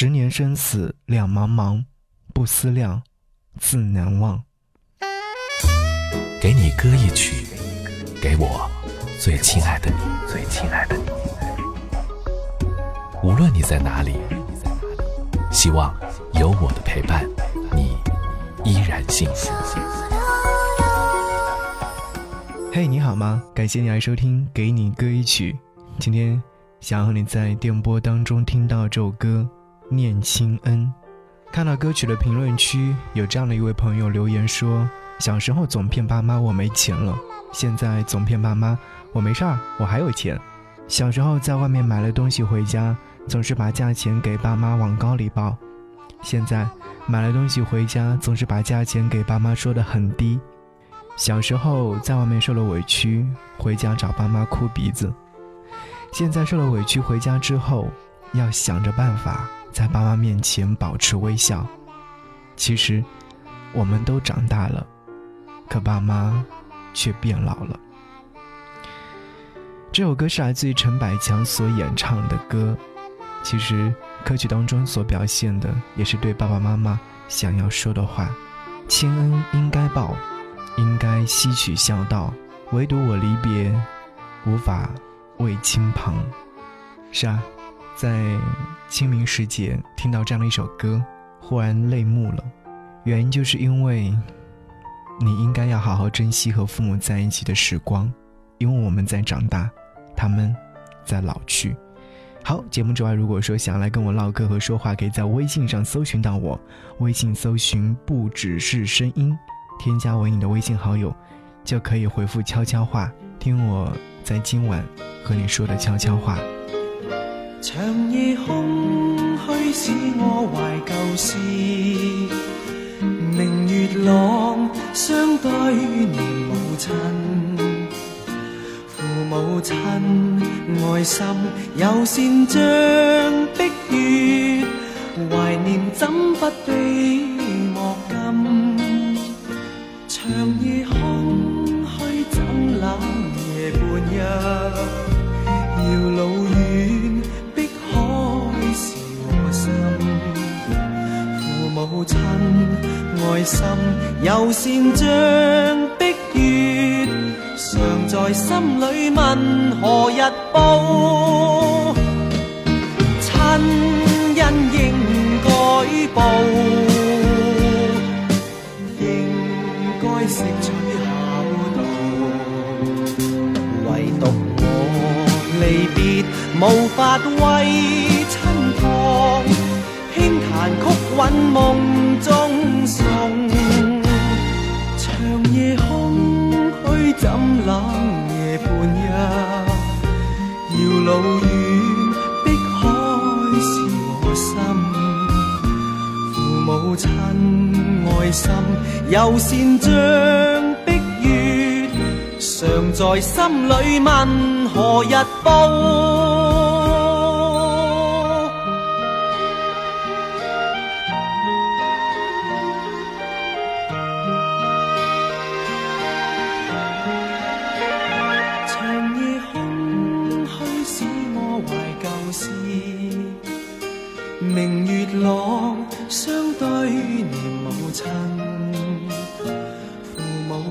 十年生死两茫茫，不思量，自难忘。给你歌一曲，给我最亲爱的你，最亲爱的你。无论你在哪里，希望有我的陪伴，你依然幸福。嘿，你好吗？感谢你来收听《给你歌一曲》。今天想和你在电波当中听到这首歌。念亲恩，看到歌曲的评论区有这样的一位朋友留言说：“小时候总骗爸妈我没钱了，现在总骗爸妈我没事儿，我还有钱。小时候在外面买了东西回家，总是把价钱给爸妈往高里报；现在买了东西回家，总是把价钱给爸妈说的很低。小时候在外面受了委屈，回家找爸妈哭鼻子；现在受了委屈回家之后，要想着办法。”在爸妈面前保持微笑，其实我们都长大了，可爸妈却变老了。这首歌是来自于陈百强所演唱的歌，其实歌曲当中所表现的也是对爸爸妈妈想要说的话：亲恩应该报，应该吸取孝道，唯独我离别，无法为亲旁。是啊。在清明时节听到这样的一首歌，忽然泪目了。原因就是因为，你应该要好好珍惜和父母在一起的时光，因为我们在长大，他们，在老去。好，节目之外，如果说想要来跟我唠嗑和说话，可以在微信上搜寻到我，微信搜寻不只是声音，添加为你的微信好友，就可以回复悄悄话，听我在今晚和你说的悄悄话。长夜空虚使我怀旧事，明月朗，相对念母亲。父母亲爱心有善将碧月，怀念怎不悲莫禁。亲，爱愛心猶善像碧月，常在心里問何日報？親恩應該報，應該承取孝道。唯獨我離別，無法为。魂梦中送，长夜空虚怎冷夜半？日，遥路远，碧海是我心。父母亲爱心，又善像碧月，常在心里问何日报。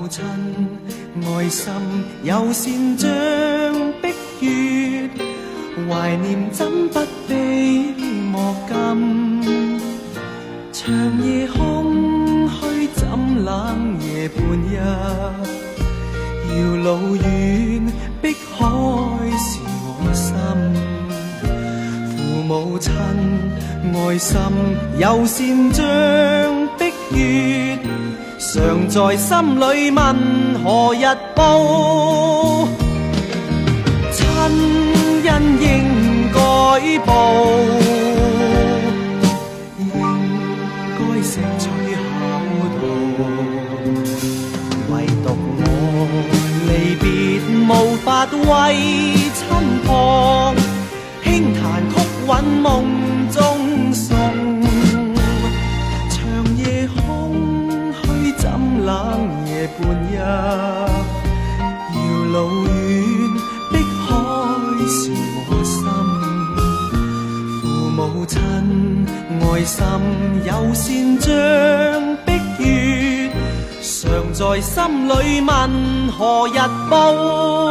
亲，爱心有善像的月，怀念怎不悲莫禁？长夜空虚怎冷夜半日？遥路远，碧海是我心。父母亲，爱心有善像的月。常在心里问何日报，亲恩应该报，应该成取厚道。唯独我离别，无法为亲旁，轻弹曲韵梦。父亲，爱心有善将碧月，常在心里问何日报。